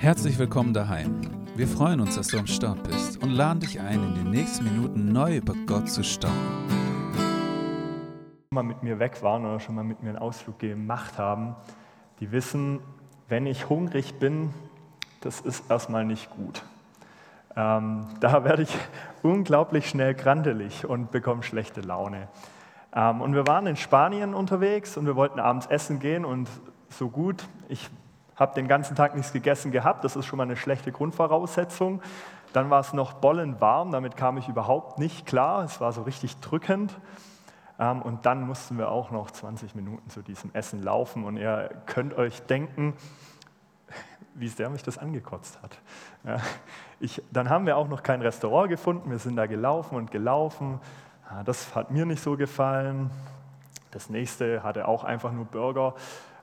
Herzlich willkommen daheim. Wir freuen uns, dass du am Start bist und laden dich ein, in den nächsten Minuten neu über Gott zu staunen. mal mit mir weg waren oder schon mal mit mir einen Ausflug gemacht haben, die wissen, wenn ich hungrig bin, das ist erstmal nicht gut. Ähm, da werde ich unglaublich schnell grandelig und bekomme schlechte Laune. Ähm, und wir waren in Spanien unterwegs und wir wollten abends essen gehen und so gut, ich habe den ganzen Tag nichts gegessen gehabt, das ist schon mal eine schlechte Grundvoraussetzung. Dann war es noch bollenwarm, damit kam ich überhaupt nicht klar, es war so richtig drückend. Ähm, und dann mussten wir auch noch 20 Minuten zu diesem Essen laufen und ihr könnt euch denken, wie sehr mich das angekotzt hat. Ich, dann haben wir auch noch kein Restaurant gefunden, wir sind da gelaufen und gelaufen. Ja, das hat mir nicht so gefallen. Das nächste hatte auch einfach nur Burger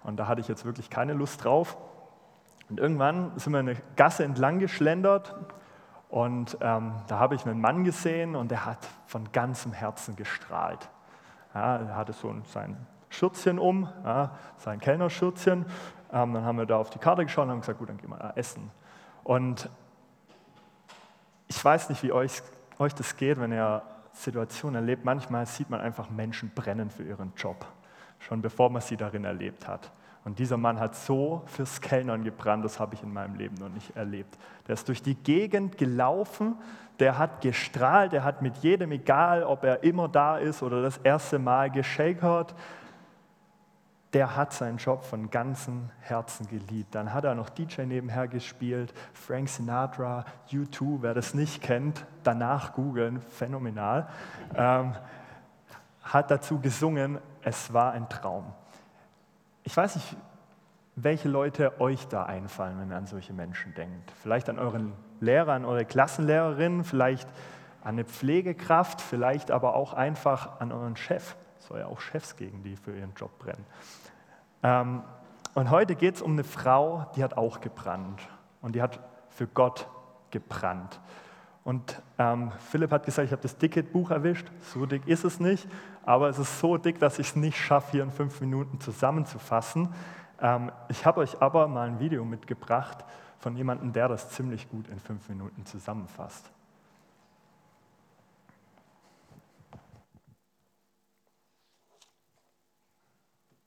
und da hatte ich jetzt wirklich keine Lust drauf. Und irgendwann sind wir eine Gasse entlang geschlendert und ähm, da habe ich einen Mann gesehen und der hat von ganzem Herzen gestrahlt. Ja, er hatte so sein Schürzchen um, ja, sein Kellnerschürzchen. Ähm, dann haben wir da auf die Karte geschaut und haben gesagt, gut, dann gehen wir da essen. Und ich weiß nicht, wie euch, euch das geht, wenn ihr Situationen erlebt. Manchmal sieht man einfach Menschen brennen für ihren Job, schon bevor man sie darin erlebt hat. Und dieser Mann hat so fürs Kellnern gebrannt, das habe ich in meinem Leben noch nicht erlebt. Der ist durch die Gegend gelaufen, der hat gestrahlt, der hat mit jedem, egal ob er immer da ist oder das erste Mal geschakert, der hat seinen Job von ganzem Herzen geliebt. Dann hat er noch DJ nebenher gespielt, Frank Sinatra, U2, wer das nicht kennt, danach googeln, phänomenal. Ähm, hat dazu gesungen, es war ein Traum. Ich weiß nicht, welche Leute euch da einfallen, wenn ihr an solche Menschen denkt. Vielleicht an euren Lehrer, an eure Klassenlehrerin, vielleicht an eine Pflegekraft, vielleicht aber auch einfach an euren Chef. Es soll ja auch Chefs gegen die für ihren Job brennen. Ähm, und heute geht es um eine Frau, die hat auch gebrannt und die hat für Gott gebrannt. Und ähm, Philipp hat gesagt, ich habe das dicke Buch erwischt. So dick ist es nicht, aber es ist so dick, dass ich es nicht schaffe, hier in fünf Minuten zusammenzufassen. Ähm, ich habe euch aber mal ein Video mitgebracht von jemandem, der das ziemlich gut in fünf Minuten zusammenfasst.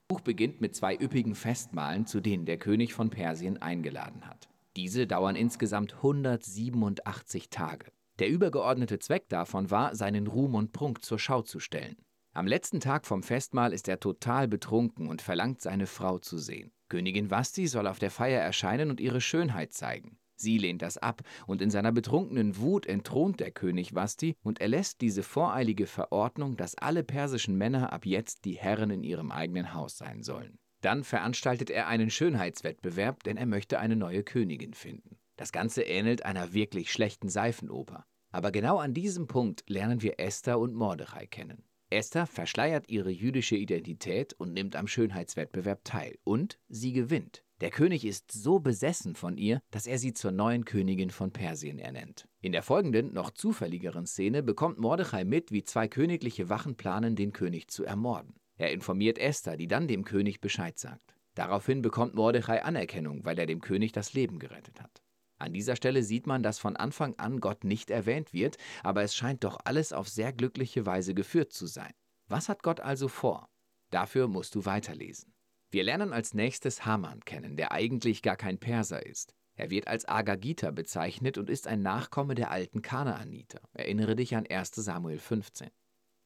Buch beginnt mit zwei üppigen Festmahlen, zu denen der König von Persien eingeladen hat. Diese dauern insgesamt 187 Tage. Der übergeordnete Zweck davon war, seinen Ruhm und Prunk zur Schau zu stellen. Am letzten Tag vom Festmahl ist er total betrunken und verlangt, seine Frau zu sehen. Königin Vasti soll auf der Feier erscheinen und ihre Schönheit zeigen. Sie lehnt das ab, und in seiner betrunkenen Wut entthront der König Vasti und erlässt diese voreilige Verordnung, dass alle persischen Männer ab jetzt die Herren in ihrem eigenen Haus sein sollen. Dann veranstaltet er einen Schönheitswettbewerb, denn er möchte eine neue Königin finden. Das Ganze ähnelt einer wirklich schlechten Seifenoper. Aber genau an diesem Punkt lernen wir Esther und Mordechai kennen. Esther verschleiert ihre jüdische Identität und nimmt am Schönheitswettbewerb teil. Und sie gewinnt. Der König ist so besessen von ihr, dass er sie zur neuen Königin von Persien ernennt. In der folgenden, noch zufälligeren Szene bekommt Mordechai mit, wie zwei königliche Wachen planen, den König zu ermorden. Er informiert Esther, die dann dem König Bescheid sagt. Daraufhin bekommt Mordechai Anerkennung, weil er dem König das Leben gerettet hat. An dieser Stelle sieht man, dass von Anfang an Gott nicht erwähnt wird, aber es scheint doch alles auf sehr glückliche Weise geführt zu sein. Was hat Gott also vor? Dafür musst du weiterlesen. Wir lernen als nächstes Haman kennen, der eigentlich gar kein Perser ist. Er wird als Agagita bezeichnet und ist ein Nachkomme der alten Kanaaniter. Erinnere dich an 1 Samuel 15.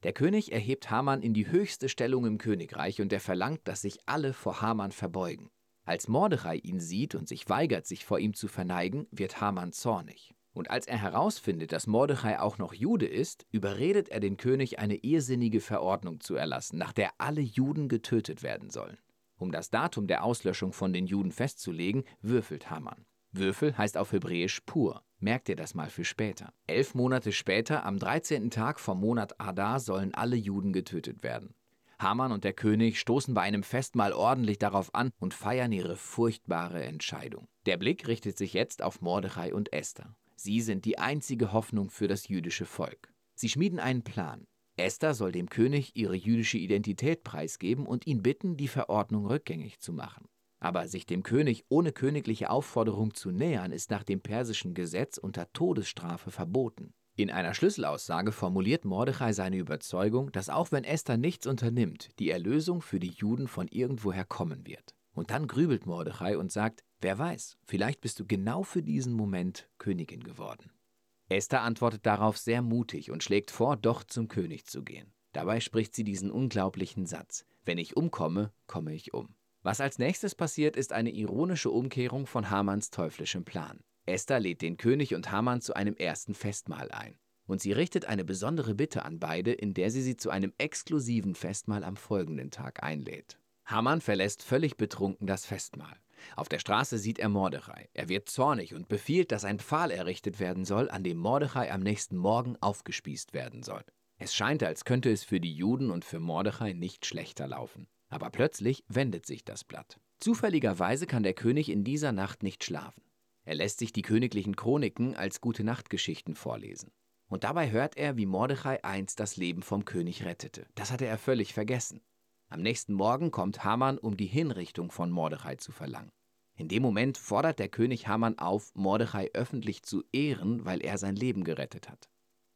Der König erhebt Haman in die höchste Stellung im Königreich und er verlangt, dass sich alle vor Haman verbeugen. Als Mordechai ihn sieht und sich weigert, sich vor ihm zu verneigen, wird Haman zornig. Und als er herausfindet, dass Mordechai auch noch Jude ist, überredet er den König, eine irrsinnige Verordnung zu erlassen, nach der alle Juden getötet werden sollen. Um das Datum der Auslöschung von den Juden festzulegen, würfelt Haman. Würfel heißt auf Hebräisch pur. Merkt ihr das mal für später. Elf Monate später, am 13. Tag vom Monat Adar, sollen alle Juden getötet werden. Haman und der König stoßen bei einem Festmahl ordentlich darauf an und feiern ihre furchtbare Entscheidung. Der Blick richtet sich jetzt auf Mordechai und Esther. Sie sind die einzige Hoffnung für das jüdische Volk. Sie schmieden einen Plan. Esther soll dem König ihre jüdische Identität preisgeben und ihn bitten, die Verordnung rückgängig zu machen. Aber sich dem König ohne königliche Aufforderung zu nähern, ist nach dem persischen Gesetz unter Todesstrafe verboten. In einer Schlüsselaussage formuliert Mordechai seine Überzeugung, dass auch wenn Esther nichts unternimmt, die Erlösung für die Juden von irgendwoher kommen wird. Und dann grübelt Mordechai und sagt, wer weiß, vielleicht bist du genau für diesen Moment Königin geworden. Esther antwortet darauf sehr mutig und schlägt vor, doch zum König zu gehen. Dabei spricht sie diesen unglaublichen Satz, wenn ich umkomme, komme ich um. Was als nächstes passiert, ist eine ironische Umkehrung von Hamanns teuflischem Plan. Esther lädt den König und Haman zu einem ersten Festmahl ein. Und sie richtet eine besondere Bitte an beide, in der sie sie zu einem exklusiven Festmahl am folgenden Tag einlädt. Haman verlässt völlig betrunken das Festmahl. Auf der Straße sieht er Mordechai. Er wird zornig und befiehlt, dass ein Pfahl errichtet werden soll, an dem Mordechai am nächsten Morgen aufgespießt werden soll. Es scheint, als könnte es für die Juden und für Mordechai nicht schlechter laufen. Aber plötzlich wendet sich das Blatt. Zufälligerweise kann der König in dieser Nacht nicht schlafen. Er lässt sich die königlichen Chroniken als Gute-Nacht-Geschichten vorlesen. Und dabei hört er, wie Mordechai einst das Leben vom König rettete. Das hatte er völlig vergessen. Am nächsten Morgen kommt Haman, um die Hinrichtung von Mordechai zu verlangen. In dem Moment fordert der König Haman auf, Mordechai öffentlich zu ehren, weil er sein Leben gerettet hat.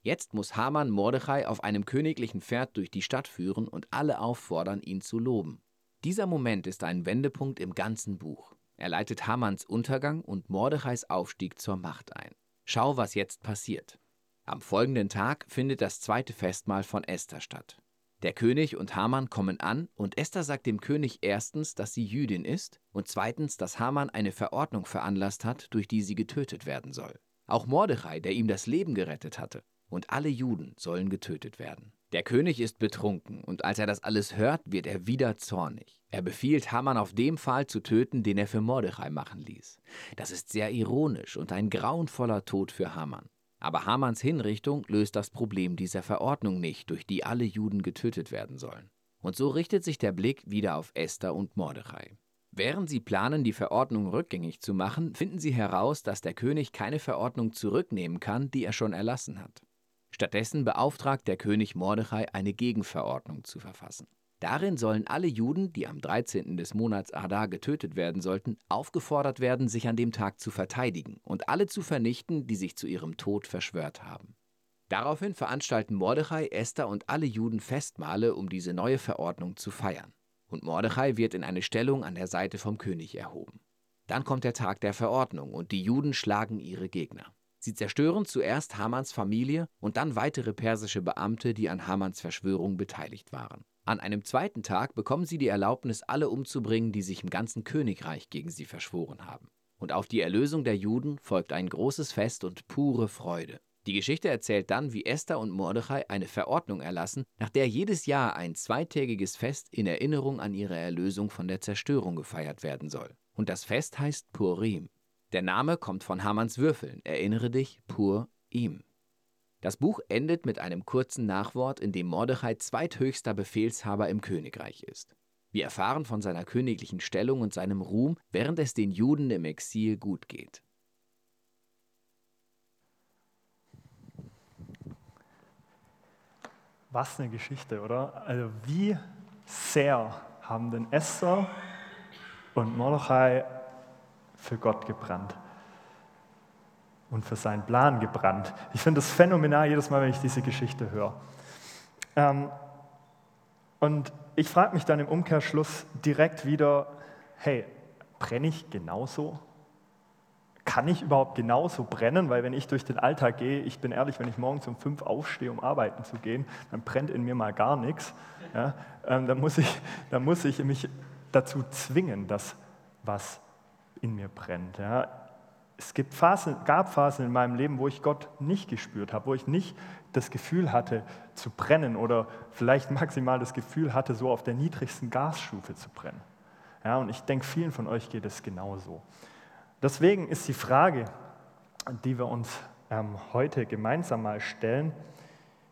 Jetzt muss Haman Mordechai auf einem königlichen Pferd durch die Stadt führen und alle auffordern, ihn zu loben. Dieser Moment ist ein Wendepunkt im ganzen Buch. Er leitet Hamans Untergang und Mordechais Aufstieg zur Macht ein. Schau, was jetzt passiert. Am folgenden Tag findet das zweite Festmahl von Esther statt. Der König und Haman kommen an und Esther sagt dem König erstens, dass sie Jüdin ist und zweitens, dass Haman eine Verordnung veranlasst hat, durch die sie getötet werden soll. Auch Mordechai, der ihm das Leben gerettet hatte, und alle Juden sollen getötet werden. Der König ist betrunken, und als er das alles hört, wird er wieder zornig. Er befiehlt Haman auf dem Pfahl zu töten, den er für Mordechai machen ließ. Das ist sehr ironisch und ein grauenvoller Tod für Haman. Aber Hamans Hinrichtung löst das Problem dieser Verordnung nicht, durch die alle Juden getötet werden sollen. Und so richtet sich der Blick wieder auf Esther und Mordechai. Während sie planen, die Verordnung rückgängig zu machen, finden sie heraus, dass der König keine Verordnung zurücknehmen kann, die er schon erlassen hat. Stattdessen beauftragt der König Mordechai, eine Gegenverordnung zu verfassen. Darin sollen alle Juden, die am 13. des Monats Adar getötet werden sollten, aufgefordert werden, sich an dem Tag zu verteidigen und alle zu vernichten, die sich zu ihrem Tod verschwört haben. Daraufhin veranstalten Mordechai, Esther und alle Juden Festmale, um diese neue Verordnung zu feiern. Und Mordechai wird in eine Stellung an der Seite vom König erhoben. Dann kommt der Tag der Verordnung und die Juden schlagen ihre Gegner. Sie zerstören zuerst Hamans Familie und dann weitere persische Beamte, die an Hamans Verschwörung beteiligt waren. An einem zweiten Tag bekommen sie die Erlaubnis, alle umzubringen, die sich im ganzen Königreich gegen sie verschworen haben. Und auf die Erlösung der Juden folgt ein großes Fest und pure Freude. Die Geschichte erzählt dann, wie Esther und Mordechai eine Verordnung erlassen, nach der jedes Jahr ein zweitägiges Fest in Erinnerung an ihre Erlösung von der Zerstörung gefeiert werden soll. Und das Fest heißt Purim. Der Name kommt von Hamanns Würfeln. Erinnere dich, pur ihm. Das Buch endet mit einem kurzen Nachwort, in dem Mordechai zweithöchster Befehlshaber im Königreich ist. Wir erfahren von seiner königlichen Stellung und seinem Ruhm, während es den Juden im Exil gut geht. Was eine Geschichte, oder? Also wie sehr haben denn Esther und Mordechai für Gott gebrannt und für seinen Plan gebrannt. Ich finde das phänomenal jedes Mal, wenn ich diese Geschichte höre. Ähm, und ich frage mich dann im Umkehrschluss direkt wieder, hey, brenne ich genauso? Kann ich überhaupt genauso brennen? Weil wenn ich durch den Alltag gehe, ich bin ehrlich, wenn ich morgens um fünf aufstehe, um arbeiten zu gehen, dann brennt in mir mal gar nichts. Ja, ähm, dann, muss ich, dann muss ich mich dazu zwingen, dass was in mir brennt. Ja. Es gibt Phasen, gab Phasen in meinem Leben, wo ich Gott nicht gespürt habe, wo ich nicht das Gefühl hatte zu brennen oder vielleicht maximal das Gefühl hatte, so auf der niedrigsten Gasstufe zu brennen. Ja, und ich denke, vielen von euch geht es genauso. Deswegen ist die Frage, die wir uns ähm, heute gemeinsam mal stellen,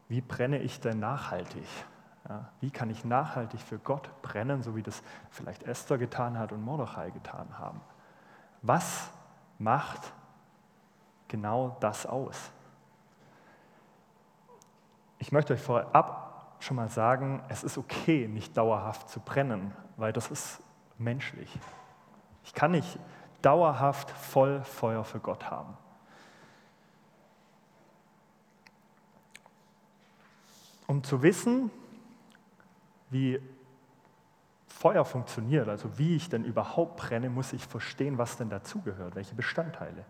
wie brenne ich denn nachhaltig? Ja, wie kann ich nachhaltig für Gott brennen, so wie das vielleicht Esther getan hat und Mordechai getan haben? Was macht genau das aus? Ich möchte euch vorab schon mal sagen, es ist okay, nicht dauerhaft zu brennen, weil das ist menschlich. Ich kann nicht dauerhaft voll Feuer für Gott haben. Um zu wissen, wie Feuer funktioniert, also wie ich denn überhaupt brenne, muss ich verstehen, was denn dazugehört, welche Bestandteile.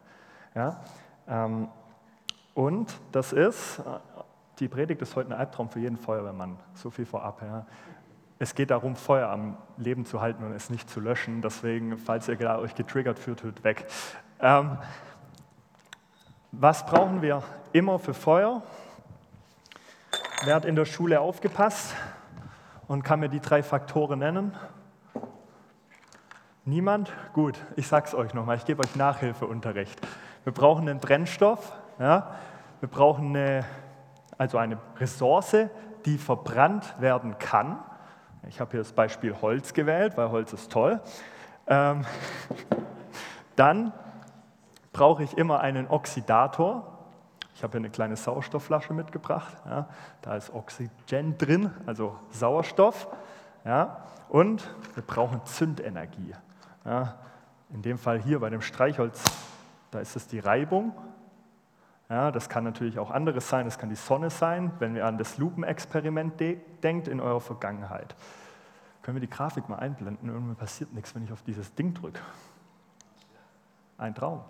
Ja? Ähm, und das ist, die Predigt ist heute ein Albtraum für jeden Feuerwehrmann, so viel vorab. Ja. Es geht darum, Feuer am Leben zu halten und es nicht zu löschen. Deswegen, falls ihr euch getriggert fühlt, hört weg. Ähm, was brauchen wir immer für Feuer? Wer hat in der Schule aufgepasst und kann mir die drei Faktoren nennen? Niemand? Gut, ich sage es euch nochmal, ich gebe euch Nachhilfeunterricht. Wir brauchen einen Brennstoff, ja? wir brauchen eine, also eine Ressource, die verbrannt werden kann. Ich habe hier das Beispiel Holz gewählt, weil Holz ist toll. Ähm, dann brauche ich immer einen Oxidator. Ich habe hier eine kleine Sauerstoffflasche mitgebracht. Ja. Da ist Oxygen drin, also Sauerstoff. Ja. Und wir brauchen Zündenergie. Ja. In dem Fall hier bei dem Streichholz, da ist es die Reibung. Ja, das kann natürlich auch anderes sein, das kann die Sonne sein, wenn ihr an das Lupenexperiment de denkt in eurer Vergangenheit. Können wir die Grafik mal einblenden? Irgendwie passiert nichts, wenn ich auf dieses Ding drücke. Ein Traum.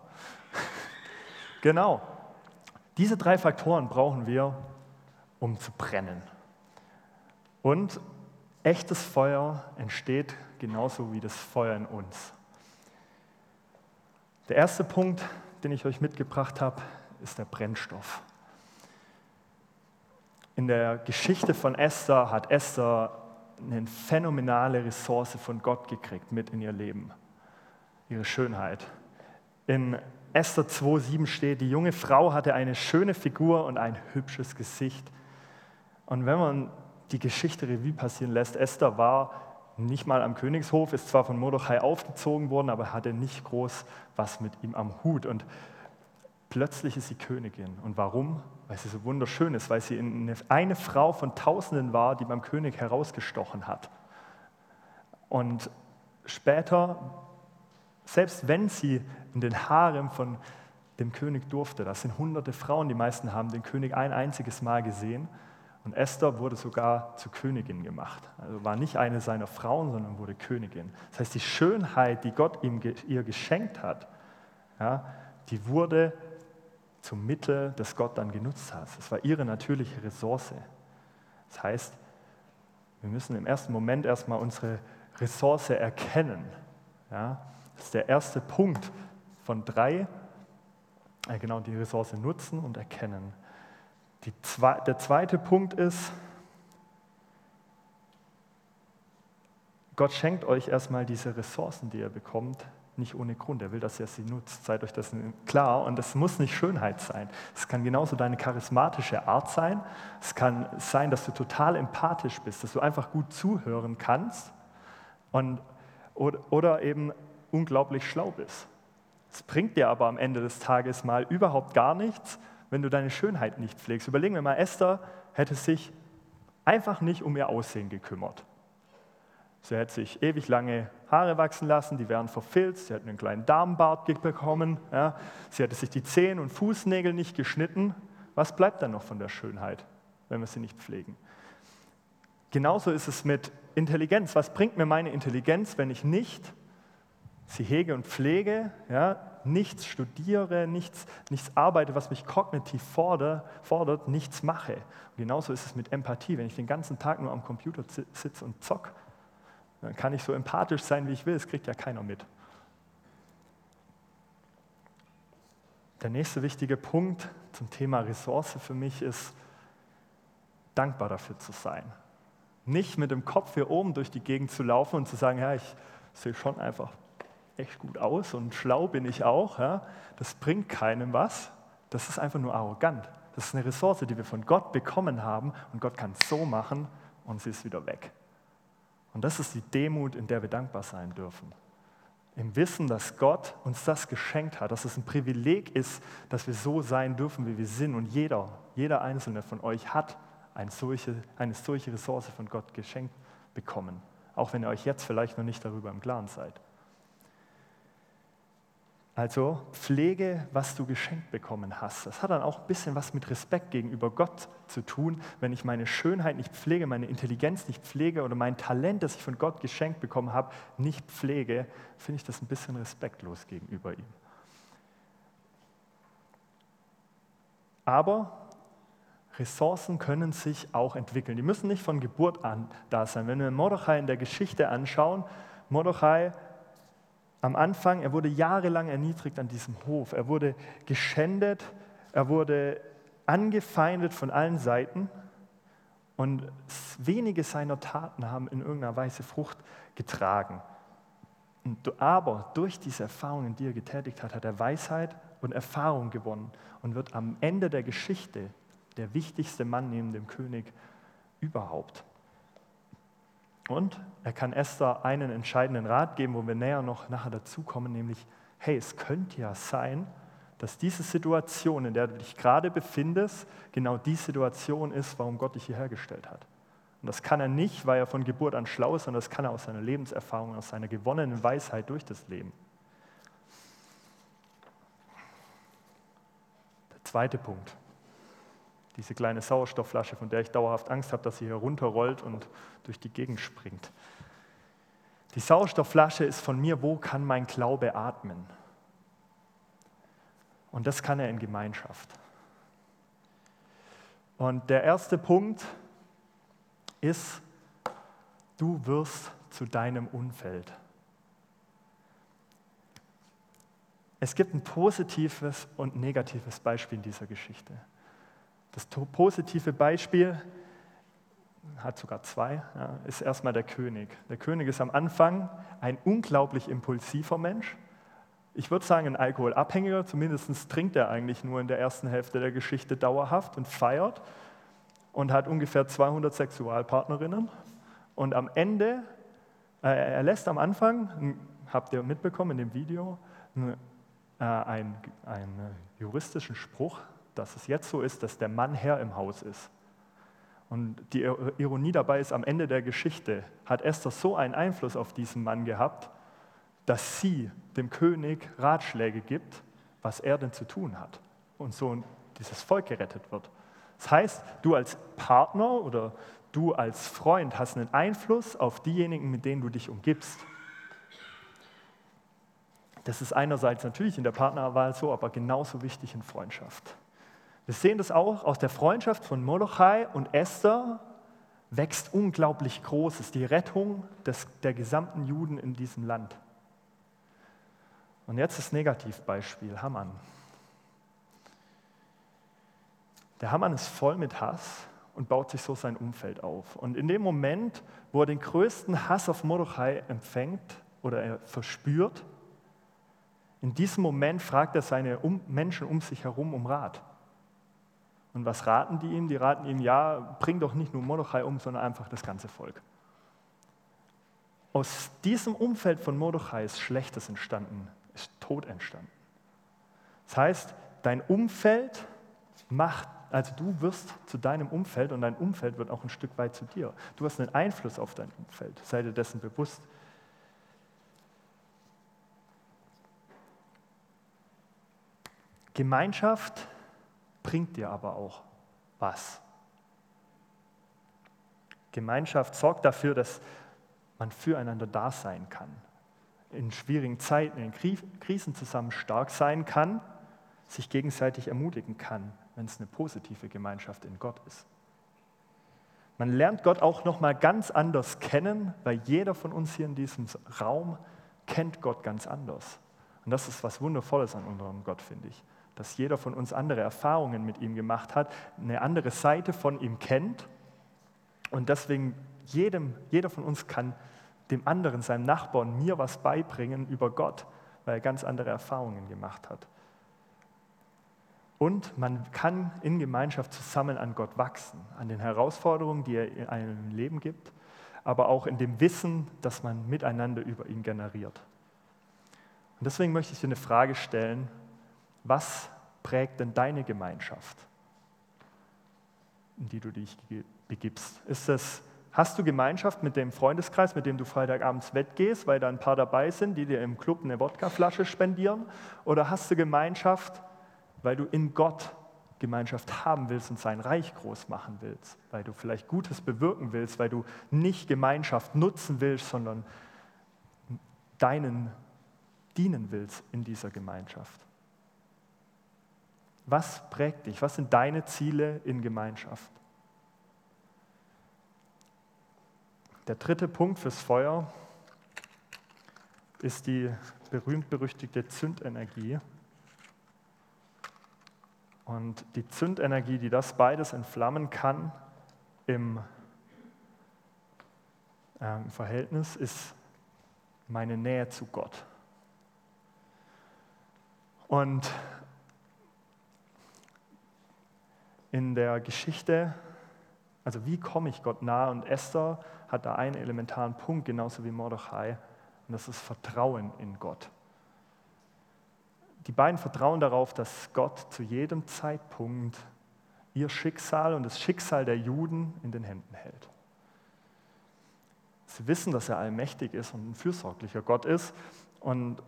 genau. Diese drei Faktoren brauchen wir, um zu brennen. Und echtes Feuer entsteht genauso wie das Feuer in uns. Der erste Punkt, den ich euch mitgebracht habe, ist der Brennstoff. In der Geschichte von Esther hat Esther eine phänomenale Ressource von Gott gekriegt mit in ihr Leben, ihre Schönheit. In Esther 2,7 steht, die junge Frau hatte eine schöne Figur und ein hübsches Gesicht. Und wenn man die Geschichte Revue passieren lässt, Esther war nicht mal am Königshof, ist zwar von Mordechai aufgezogen worden, aber hatte nicht groß was mit ihm am Hut. Und plötzlich ist sie Königin. Und warum? Weil sie so wunderschön ist, weil sie eine Frau von Tausenden war, die beim König herausgestochen hat. Und später, selbst wenn sie in den Harem von dem König durfte, das sind hunderte Frauen, die meisten haben den König ein einziges Mal gesehen. Und Esther wurde sogar zur Königin gemacht. Also war nicht eine seiner Frauen, sondern wurde Königin. Das heißt, die Schönheit, die Gott ihm, ihr geschenkt hat, ja, die wurde zum Mittel, das Gott dann genutzt hat. Es war ihre natürliche Ressource. Das heißt, wir müssen im ersten Moment erstmal unsere Ressource erkennen. Ja, das ist der erste Punkt von drei. Ja, genau, die Ressource nutzen und erkennen. Zwei, der zweite Punkt ist, Gott schenkt euch erstmal diese Ressourcen, die ihr bekommt, nicht ohne Grund. Er will, dass ihr sie nutzt. Seid euch das klar. Und es muss nicht Schönheit sein. Es kann genauso deine charismatische Art sein. Es kann sein, dass du total empathisch bist, dass du einfach gut zuhören kannst und, oder, oder eben unglaublich schlau bist. Es bringt dir aber am Ende des Tages mal überhaupt gar nichts, wenn du deine Schönheit nicht pflegst. Überlegen wir mal, Esther hätte sich einfach nicht um ihr Aussehen gekümmert. Sie hätte sich ewig lange Haare wachsen lassen, die wären verfilzt, sie hätte einen kleinen Darmbart bekommen, ja. sie hätte sich die Zehen und Fußnägel nicht geschnitten. Was bleibt dann noch von der Schönheit, wenn wir sie nicht pflegen? Genauso ist es mit Intelligenz. Was bringt mir meine Intelligenz, wenn ich nicht sie hege und pflege, ja, nichts studiere, nichts, nichts arbeite, was mich kognitiv fordert, fordert nichts mache. Und genauso ist es mit Empathie. Wenn ich den ganzen Tag nur am Computer sitze und zock, dann kann ich so empathisch sein, wie ich will, das kriegt ja keiner mit. Der nächste wichtige Punkt zum Thema Ressource für mich ist, dankbar dafür zu sein. Nicht mit dem Kopf hier oben durch die Gegend zu laufen und zu sagen, ja, ich sehe schon einfach echt gut aus und schlau bin ich auch. Ja. Das bringt keinem was. Das ist einfach nur arrogant. Das ist eine Ressource, die wir von Gott bekommen haben und Gott kann es so machen und sie ist wieder weg. Und das ist die Demut, in der wir dankbar sein dürfen. Im Wissen, dass Gott uns das geschenkt hat, dass es ein Privileg ist, dass wir so sein dürfen, wie wir sind. Und jeder, jeder Einzelne von euch hat eine solche, eine solche Ressource von Gott geschenkt bekommen. Auch wenn ihr euch jetzt vielleicht noch nicht darüber im Klaren seid. Also pflege, was du geschenkt bekommen hast. Das hat dann auch ein bisschen was mit Respekt gegenüber Gott zu tun. Wenn ich meine Schönheit nicht pflege, meine Intelligenz nicht pflege oder mein Talent, das ich von Gott geschenkt bekommen habe, nicht pflege, finde ich das ein bisschen respektlos gegenüber ihm. Aber Ressourcen können sich auch entwickeln. Die müssen nicht von Geburt an da sein. Wenn wir Mordechai in der Geschichte anschauen, Mordechai am Anfang, er wurde jahrelang erniedrigt an diesem Hof. Er wurde geschändet, er wurde angefeindet von allen Seiten und wenige seiner Taten haben in irgendeiner Weise Frucht getragen. Aber durch diese Erfahrungen, die er getätigt hat, hat er Weisheit und Erfahrung gewonnen und wird am Ende der Geschichte der wichtigste Mann neben dem König überhaupt. Und er kann Esther einen entscheidenden Rat geben, wo wir näher noch nachher dazukommen, nämlich, hey, es könnte ja sein, dass diese Situation, in der du dich gerade befindest, genau die Situation ist, warum Gott dich hierher gestellt hat. Und das kann er nicht, weil er von Geburt an schlau ist, sondern das kann er aus seiner Lebenserfahrung, aus seiner gewonnenen Weisheit durch das Leben. Der zweite Punkt. Diese kleine Sauerstoffflasche, von der ich dauerhaft Angst habe, dass sie hier runterrollt und durch die Gegend springt. Die Sauerstoffflasche ist von mir, wo kann mein Glaube atmen? Und das kann er in Gemeinschaft. Und der erste Punkt ist, du wirst zu deinem Umfeld. Es gibt ein positives und negatives Beispiel in dieser Geschichte. Das positive Beispiel, hat sogar zwei, ja, ist erstmal der König. Der König ist am Anfang ein unglaublich impulsiver Mensch. Ich würde sagen, ein Alkoholabhängiger, zumindest trinkt er eigentlich nur in der ersten Hälfte der Geschichte dauerhaft und feiert und hat ungefähr 200 Sexualpartnerinnen. Und am Ende, äh, er lässt am Anfang, habt ihr mitbekommen in dem Video, äh, einen, einen juristischen Spruch dass es jetzt so ist, dass der Mann Herr im Haus ist. Und die Ironie dabei ist, am Ende der Geschichte hat Esther so einen Einfluss auf diesen Mann gehabt, dass sie dem König Ratschläge gibt, was er denn zu tun hat. Und so dieses Volk gerettet wird. Das heißt, du als Partner oder du als Freund hast einen Einfluss auf diejenigen, mit denen du dich umgibst. Das ist einerseits natürlich in der Partnerwahl so, aber genauso wichtig in Freundschaft. Wir sehen das auch aus der Freundschaft von Molochai und Esther wächst unglaublich groß. Ist die Rettung des, der gesamten Juden in diesem Land. Und jetzt das Negativbeispiel, Haman. Der Haman ist voll mit Hass und baut sich so sein Umfeld auf. Und in dem Moment, wo er den größten Hass auf Mordechai empfängt oder er verspürt, in diesem Moment fragt er seine Menschen um sich herum um Rat. Und was raten die ihm? Die raten ihm, ja, bring doch nicht nur Mordechai um, sondern einfach das ganze Volk. Aus diesem Umfeld von Mordechai ist Schlechtes entstanden, ist Tod entstanden. Das heißt, dein Umfeld macht, also du wirst zu deinem Umfeld und dein Umfeld wird auch ein Stück weit zu dir. Du hast einen Einfluss auf dein Umfeld, sei dir dessen bewusst. Gemeinschaft bringt dir aber auch was. Gemeinschaft sorgt dafür, dass man füreinander da sein kann, in schwierigen Zeiten, in Krisen zusammen stark sein kann, sich gegenseitig ermutigen kann, wenn es eine positive Gemeinschaft in Gott ist. Man lernt Gott auch noch mal ganz anders kennen, weil jeder von uns hier in diesem Raum kennt Gott ganz anders. Und das ist was Wundervolles an unserem Gott, finde ich dass jeder von uns andere Erfahrungen mit ihm gemacht hat, eine andere Seite von ihm kennt. Und deswegen jedem, jeder von uns kann dem anderen, seinem Nachbarn, mir was beibringen über Gott, weil er ganz andere Erfahrungen gemacht hat. Und man kann in Gemeinschaft zusammen an Gott wachsen, an den Herausforderungen, die er in einem Leben gibt, aber auch in dem Wissen, dass man miteinander über ihn generiert. Und deswegen möchte ich dir eine Frage stellen, was prägt denn deine Gemeinschaft, in die du dich begibst? Ist es Hast du Gemeinschaft mit dem Freundeskreis, mit dem du Freitagabends wettgehst, weil da ein paar dabei sind, die dir im Club eine Wodkaflasche spendieren? Oder hast du Gemeinschaft, weil du in Gott Gemeinschaft haben willst und sein Reich groß machen willst, weil du vielleicht Gutes bewirken willst, weil du nicht Gemeinschaft nutzen willst, sondern deinen dienen willst in dieser Gemeinschaft? Was prägt dich? Was sind deine Ziele in Gemeinschaft? Der dritte Punkt fürs Feuer ist die berühmt-berüchtigte Zündenergie. Und die Zündenergie, die das beides entflammen kann im äh, Verhältnis, ist meine Nähe zu Gott. Und in der Geschichte, also wie komme ich Gott nahe? Und Esther hat da einen elementaren Punkt, genauso wie Mordechai, und das ist Vertrauen in Gott. Die beiden vertrauen darauf, dass Gott zu jedem Zeitpunkt ihr Schicksal und das Schicksal der Juden in den Händen hält. Sie wissen, dass er allmächtig ist und ein fürsorglicher Gott ist und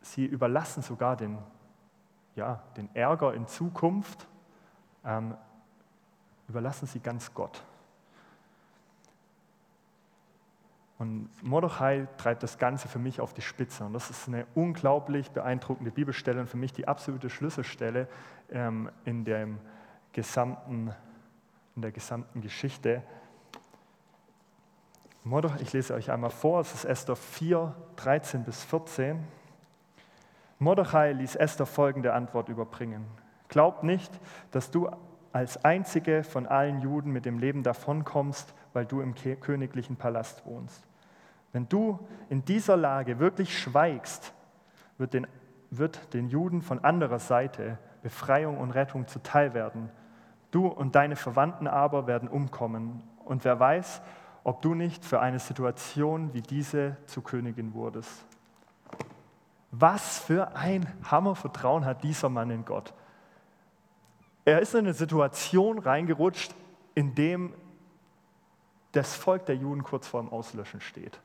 sie überlassen sogar den, ja, den Ärger in Zukunft ähm, Überlassen sie ganz Gott. Und Mordechai treibt das Ganze für mich auf die Spitze. Und das ist eine unglaublich beeindruckende Bibelstelle und für mich die absolute Schlüsselstelle ähm, in, dem gesamten, in der gesamten Geschichte. Mordechai, ich lese euch einmal vor, es ist Esther 4, 13 bis 14. Mordechai ließ Esther folgende Antwort überbringen. Glaubt nicht, dass du als einzige von allen Juden mit dem Leben davonkommst, weil du im königlichen Palast wohnst. Wenn du in dieser Lage wirklich schweigst, wird den, wird den Juden von anderer Seite Befreiung und Rettung zuteil werden. Du und deine Verwandten aber werden umkommen. Und wer weiß, ob du nicht für eine Situation wie diese zu Königin wurdest. Was für ein Hammervertrauen hat dieser Mann in Gott. Er ist in eine Situation reingerutscht, in dem das Volk der Juden kurz vor dem Auslöschen steht.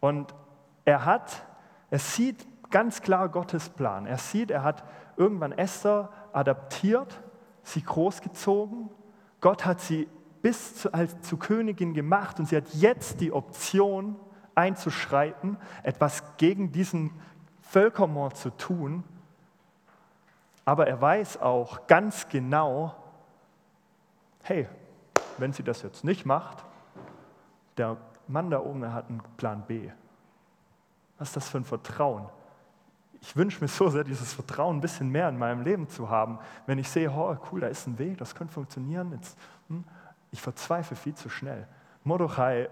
Und er hat, er sieht ganz klar Gottes Plan. Er sieht, er hat irgendwann Esther adaptiert, sie großgezogen. Gott hat sie bis zu, als zu Königin gemacht und sie hat jetzt die Option einzuschreiten, etwas gegen diesen Völkermord zu tun aber er weiß auch ganz genau, hey, wenn sie das jetzt nicht macht, der Mann da oben, er hat einen Plan B. Was ist das für ein Vertrauen? Ich wünsche mir so sehr, dieses Vertrauen ein bisschen mehr in meinem Leben zu haben. Wenn ich sehe, oh, cool, da ist ein Weg, das könnte funktionieren. Jetzt, hm, ich verzweifle viel zu schnell. Mordechai,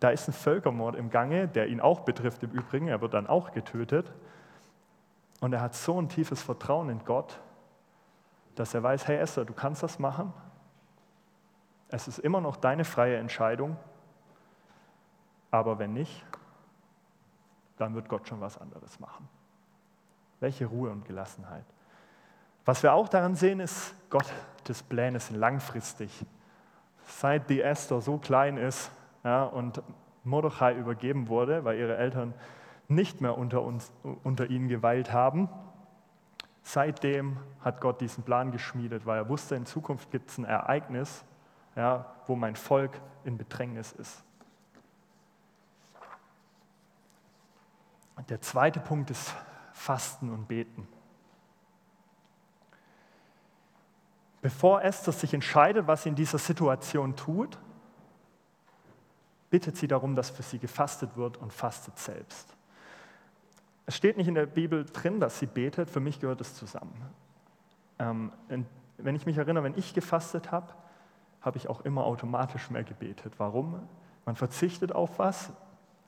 da ist ein Völkermord im Gange, der ihn auch betrifft im Übrigen. Er wird dann auch getötet. Und er hat so ein tiefes Vertrauen in Gott, dass er weiß, hey Esther, du kannst das machen. Es ist immer noch deine freie Entscheidung. Aber wenn nicht, dann wird Gott schon was anderes machen. Welche Ruhe und Gelassenheit. Was wir auch daran sehen, ist, Gottes Pläne sind langfristig. Seit die Esther so klein ist ja, und Mordechai übergeben wurde, weil ihre Eltern nicht mehr unter, uns, unter ihnen geweilt haben. Seitdem hat Gott diesen Plan geschmiedet, weil er wusste, in Zukunft gibt es ein Ereignis, ja, wo mein Volk in Bedrängnis ist. Der zweite Punkt ist Fasten und Beten. Bevor Esther sich entscheidet, was sie in dieser Situation tut, bittet sie darum, dass für sie gefastet wird und fastet selbst. Es steht nicht in der Bibel drin, dass sie betet, für mich gehört es zusammen. Ähm, wenn ich mich erinnere, wenn ich gefastet habe, habe ich auch immer automatisch mehr gebetet. Warum? Man verzichtet auf was.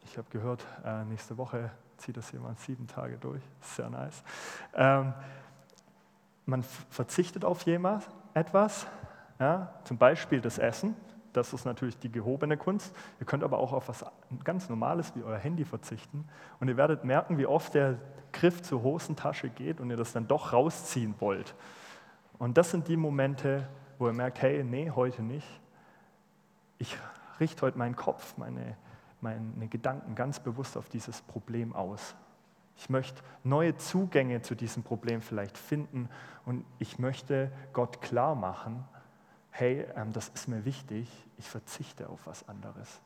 Ich habe gehört, äh, nächste Woche zieht das jemand sieben Tage durch. Sehr nice. Ähm, man verzichtet auf jemand, etwas, ja, zum Beispiel das Essen. Das ist natürlich die gehobene Kunst. Ihr könnt aber auch auf was ganz Normales wie euer Handy verzichten. Und ihr werdet merken, wie oft der Griff zur Hosentasche geht und ihr das dann doch rausziehen wollt. Und das sind die Momente, wo ihr merkt, hey, nee, heute nicht. ich richte heute meinen Kopf, meine, meine Gedanken ganz bewusst auf dieses Problem aus. Ich möchte neue Zugänge zu diesem Problem vielleicht finden und ich möchte Gott klar machen, hey, ähm, das ist mir wichtig, ich verzichte auf was anderes.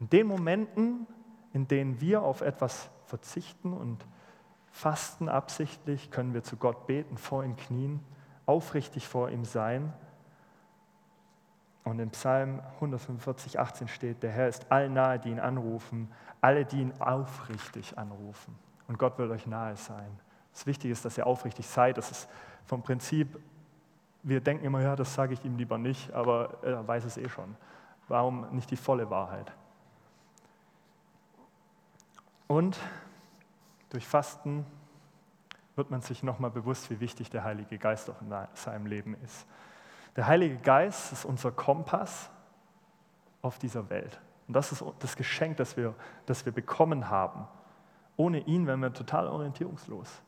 In den Momenten, in denen wir auf etwas verzichten und fasten absichtlich, können wir zu Gott beten, vor ihm knien, aufrichtig vor ihm sein. Und in Psalm 145, 18 steht, der Herr ist allen nahe, die ihn anrufen, alle, die ihn aufrichtig anrufen. Und Gott will euch nahe sein. Das Wichtige ist, dass ihr aufrichtig seid. Das ist vom Prinzip, wir denken immer, ja, das sage ich ihm lieber nicht, aber er weiß es eh schon. Warum nicht die volle Wahrheit? Und durch Fasten wird man sich nochmal bewusst, wie wichtig der Heilige Geist auch in seinem Leben ist. Der Heilige Geist ist unser Kompass auf dieser Welt. Und das ist das Geschenk, das wir, das wir bekommen haben. Ohne ihn wären wir total orientierungslos.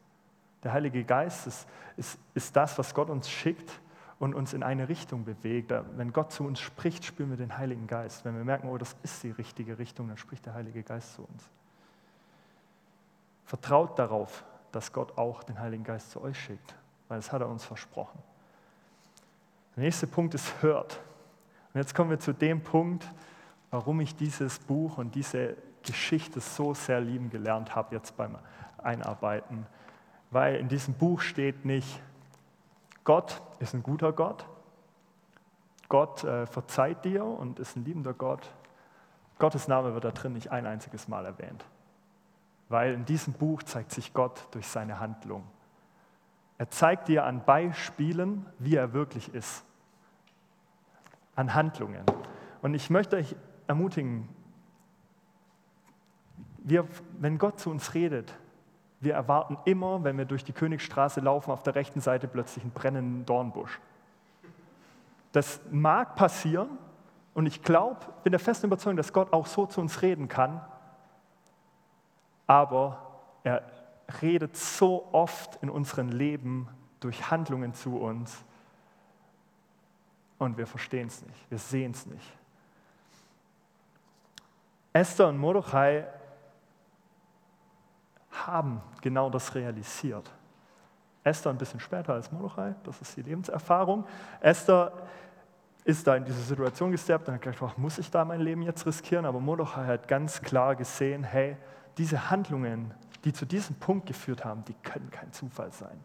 Der Heilige Geist ist, ist, ist das, was Gott uns schickt und uns in eine Richtung bewegt. Wenn Gott zu uns spricht, spüren wir den Heiligen Geist. Wenn wir merken, oh, das ist die richtige Richtung, dann spricht der Heilige Geist zu uns. Vertraut darauf, dass Gott auch den Heiligen Geist zu euch schickt, weil das hat er uns versprochen. Der nächste Punkt ist hört. Und jetzt kommen wir zu dem Punkt, warum ich dieses Buch und diese Geschichte so sehr lieben gelernt habe jetzt beim Einarbeiten. Weil in diesem Buch steht nicht, Gott ist ein guter Gott, Gott äh, verzeiht dir und ist ein liebender Gott. Gottes Name wird da drin nicht ein einziges Mal erwähnt weil in diesem Buch zeigt sich Gott durch seine Handlung. Er zeigt dir an Beispielen, wie er wirklich ist, an Handlungen. Und ich möchte euch ermutigen, wir, wenn Gott zu uns redet, wir erwarten immer, wenn wir durch die Königsstraße laufen, auf der rechten Seite plötzlich einen brennenden Dornbusch. Das mag passieren und ich glaube, bin der festen Überzeugung, dass Gott auch so zu uns reden kann, aber er redet so oft in unserem Leben durch Handlungen zu uns und wir verstehen es nicht, wir sehen es nicht. Esther und Mordechai haben genau das realisiert. Esther ein bisschen später als Mordechai, das ist die Lebenserfahrung. Esther ist da in diese Situation gesteppt und hat gedacht, muss ich da mein Leben jetzt riskieren? Aber Mordechai hat ganz klar gesehen, hey, diese Handlungen, die zu diesem Punkt geführt haben, die können kein Zufall sein.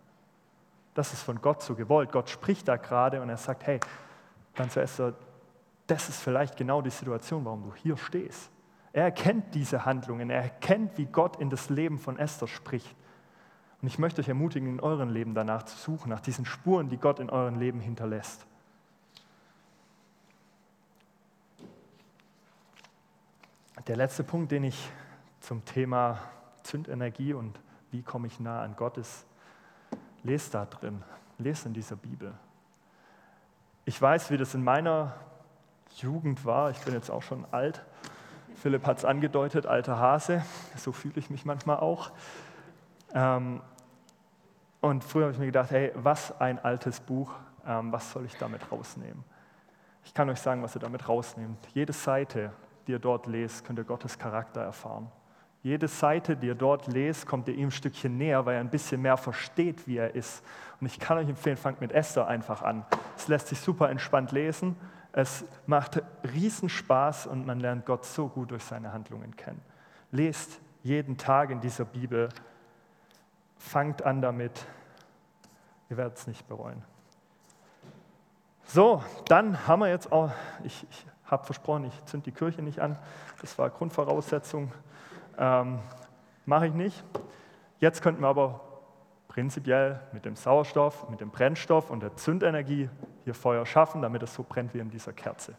Das ist von Gott so gewollt. Gott spricht da gerade und er sagt, hey, ganz Esther, das ist vielleicht genau die Situation, warum du hier stehst. Er erkennt diese Handlungen, er erkennt, wie Gott in das Leben von Esther spricht. Und ich möchte euch ermutigen, in eurem Leben danach zu suchen, nach diesen Spuren, die Gott in eurem Leben hinterlässt. Der letzte Punkt, den ich zum Thema Zündenergie und wie komme ich nah an Gott ist, lest da drin, lest in dieser Bibel. Ich weiß, wie das in meiner Jugend war. Ich bin jetzt auch schon alt. Philipp hat es angedeutet, alter Hase. So fühle ich mich manchmal auch. Ähm, und früher habe ich mir gedacht, hey, was ein altes Buch, ähm, was soll ich damit rausnehmen? Ich kann euch sagen, was ihr damit rausnehmt. Jede Seite, die ihr dort lest, könnt ihr Gottes Charakter erfahren. Jede Seite, die ihr dort lest, kommt ihr ihm ein Stückchen näher, weil er ein bisschen mehr versteht, wie er ist. Und ich kann euch empfehlen, fangt mit Esther einfach an. Es lässt sich super entspannt lesen. Es macht Riesenspaß und man lernt Gott so gut durch seine Handlungen kennen. Lest jeden Tag in dieser Bibel. Fangt an damit. Ihr werdet es nicht bereuen. So, dann haben wir jetzt auch, ich, ich habe versprochen, ich zünd die Kirche nicht an. Das war Grundvoraussetzung. Ähm, Mache ich nicht. Jetzt könnten wir aber prinzipiell mit dem Sauerstoff, mit dem Brennstoff und der Zündenergie hier Feuer schaffen, damit es so brennt wie in dieser Kerze.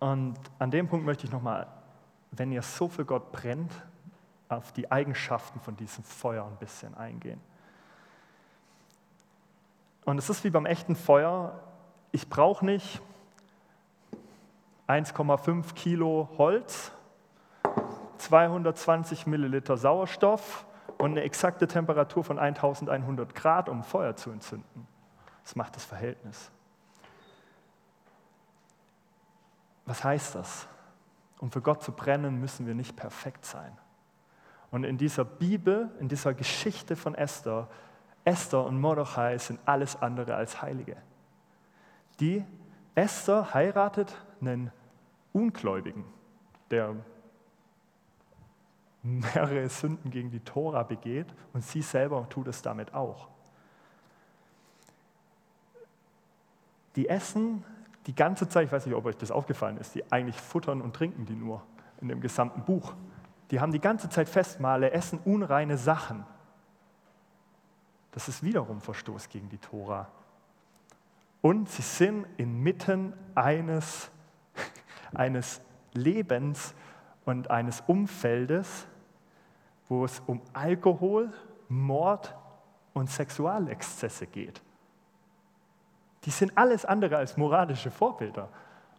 Und an dem Punkt möchte ich nochmal, wenn ihr so für Gott brennt, auf die Eigenschaften von diesem Feuer ein bisschen eingehen. Und es ist wie beim echten Feuer, ich brauche nicht 1,5 Kilo Holz 220 Milliliter Sauerstoff und eine exakte Temperatur von 1100 Grad, um Feuer zu entzünden. Das macht das Verhältnis. was heißt das? Um für Gott zu brennen, müssen wir nicht perfekt sein. Und in dieser Bibel, in dieser Geschichte von Esther, Esther und Mordechai sind alles andere als Heilige. Die Esther heiratet einen Ungläubigen, der mehrere Sünden gegen die Tora begeht und sie selber tut es damit auch. Die essen die ganze Zeit, ich weiß nicht, ob euch das aufgefallen ist, die eigentlich futtern und trinken die nur in dem gesamten Buch. Die haben die ganze Zeit Festmahle, essen unreine Sachen. Das ist wiederum Verstoß gegen die Tora. Und sie sind inmitten eines, eines Lebens und eines Umfeldes, wo es um Alkohol, Mord und Sexualexzesse geht. Die sind alles andere als moralische Vorbilder.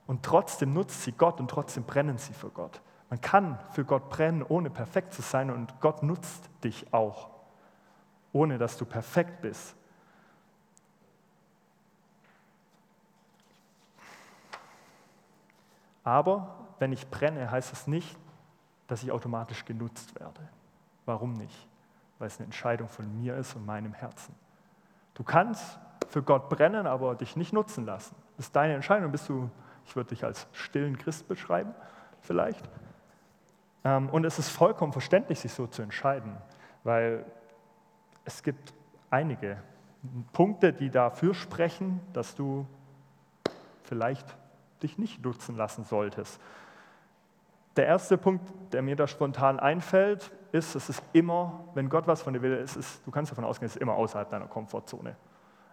Und trotzdem nutzt sie Gott und trotzdem brennen sie für Gott. Man kann für Gott brennen, ohne perfekt zu sein und Gott nutzt dich auch, ohne dass du perfekt bist. Aber wenn ich brenne, heißt es nicht, dass ich automatisch genutzt werde. Warum nicht? Weil es eine Entscheidung von mir ist und meinem Herzen. Du kannst für Gott brennen, aber dich nicht nutzen lassen. Das ist deine Entscheidung. Bist du, ich würde dich als stillen Christ beschreiben, vielleicht. Ähm, und es ist vollkommen verständlich, sich so zu entscheiden, weil es gibt einige Punkte, die dafür sprechen, dass du vielleicht dich nicht nutzen lassen solltest. Der erste Punkt, der mir da spontan einfällt, ist, es ist immer, wenn Gott was von dir will, es ist, du kannst davon ausgehen, es ist immer außerhalb deiner Komfortzone.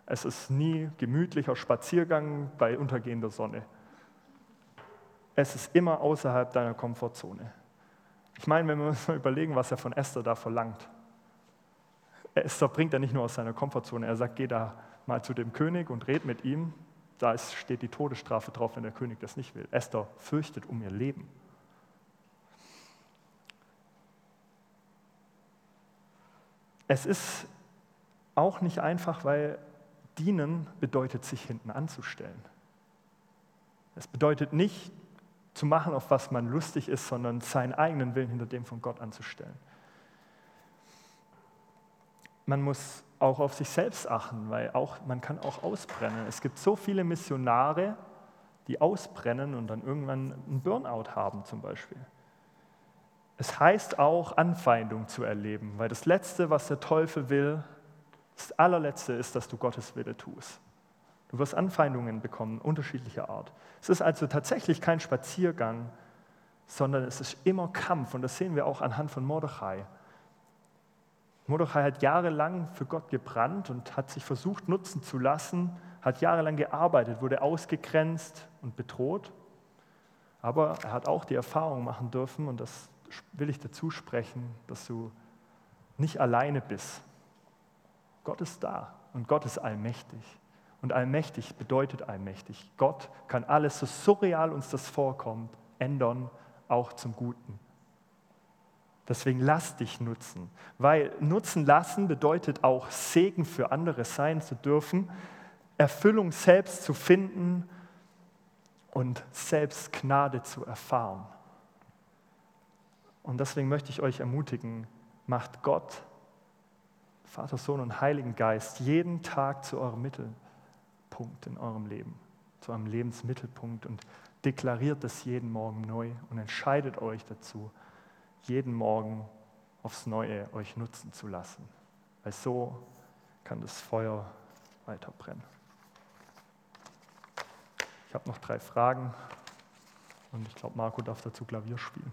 Es ist nie gemütlicher Spaziergang bei untergehender Sonne. Es ist immer außerhalb deiner Komfortzone. Ich meine, wenn wir uns mal überlegen, was er von Esther da verlangt. Esther bringt er nicht nur aus seiner Komfortzone. Er sagt, geh da mal zu dem König und red mit ihm. Da steht die Todesstrafe drauf, wenn der König das nicht will. Esther fürchtet um ihr Leben. Es ist auch nicht einfach, weil Dienen bedeutet, sich hinten anzustellen. Es bedeutet nicht zu machen, auf was man lustig ist, sondern seinen eigenen Willen hinter dem von Gott anzustellen. Man muss auch auf sich selbst achten, weil auch, man kann auch ausbrennen. Es gibt so viele Missionare, die ausbrennen und dann irgendwann einen Burnout haben zum Beispiel. Es heißt auch, Anfeindung zu erleben, weil das Letzte, was der Teufel will, das allerletzte ist, dass du Gottes Wille tust. Du wirst Anfeindungen bekommen, unterschiedlicher Art. Es ist also tatsächlich kein Spaziergang, sondern es ist immer Kampf. Und das sehen wir auch anhand von Mordechai. Mordechai hat jahrelang für Gott gebrannt und hat sich versucht nutzen zu lassen, hat jahrelang gearbeitet, wurde ausgegrenzt und bedroht. Aber er hat auch die Erfahrung machen dürfen, und das will ich dazu sprechen, dass du nicht alleine bist, Gott ist da und Gott ist allmächtig. Und allmächtig bedeutet allmächtig. Gott kann alles, so surreal uns das vorkommt, ändern, auch zum Guten. Deswegen lass dich nutzen, weil nutzen lassen bedeutet auch Segen für andere sein zu dürfen, Erfüllung selbst zu finden und selbst Gnade zu erfahren. Und deswegen möchte ich euch ermutigen, macht Gott Vater, Sohn und Heiligen Geist jeden Tag zu eurem Mittelpunkt in eurem Leben, zu eurem Lebensmittelpunkt und deklariert das jeden Morgen neu und entscheidet euch dazu, jeden Morgen aufs Neue euch nutzen zu lassen. Weil so kann das Feuer weiter brennen. Ich habe noch drei Fragen und ich glaube, Marco darf dazu Klavier spielen.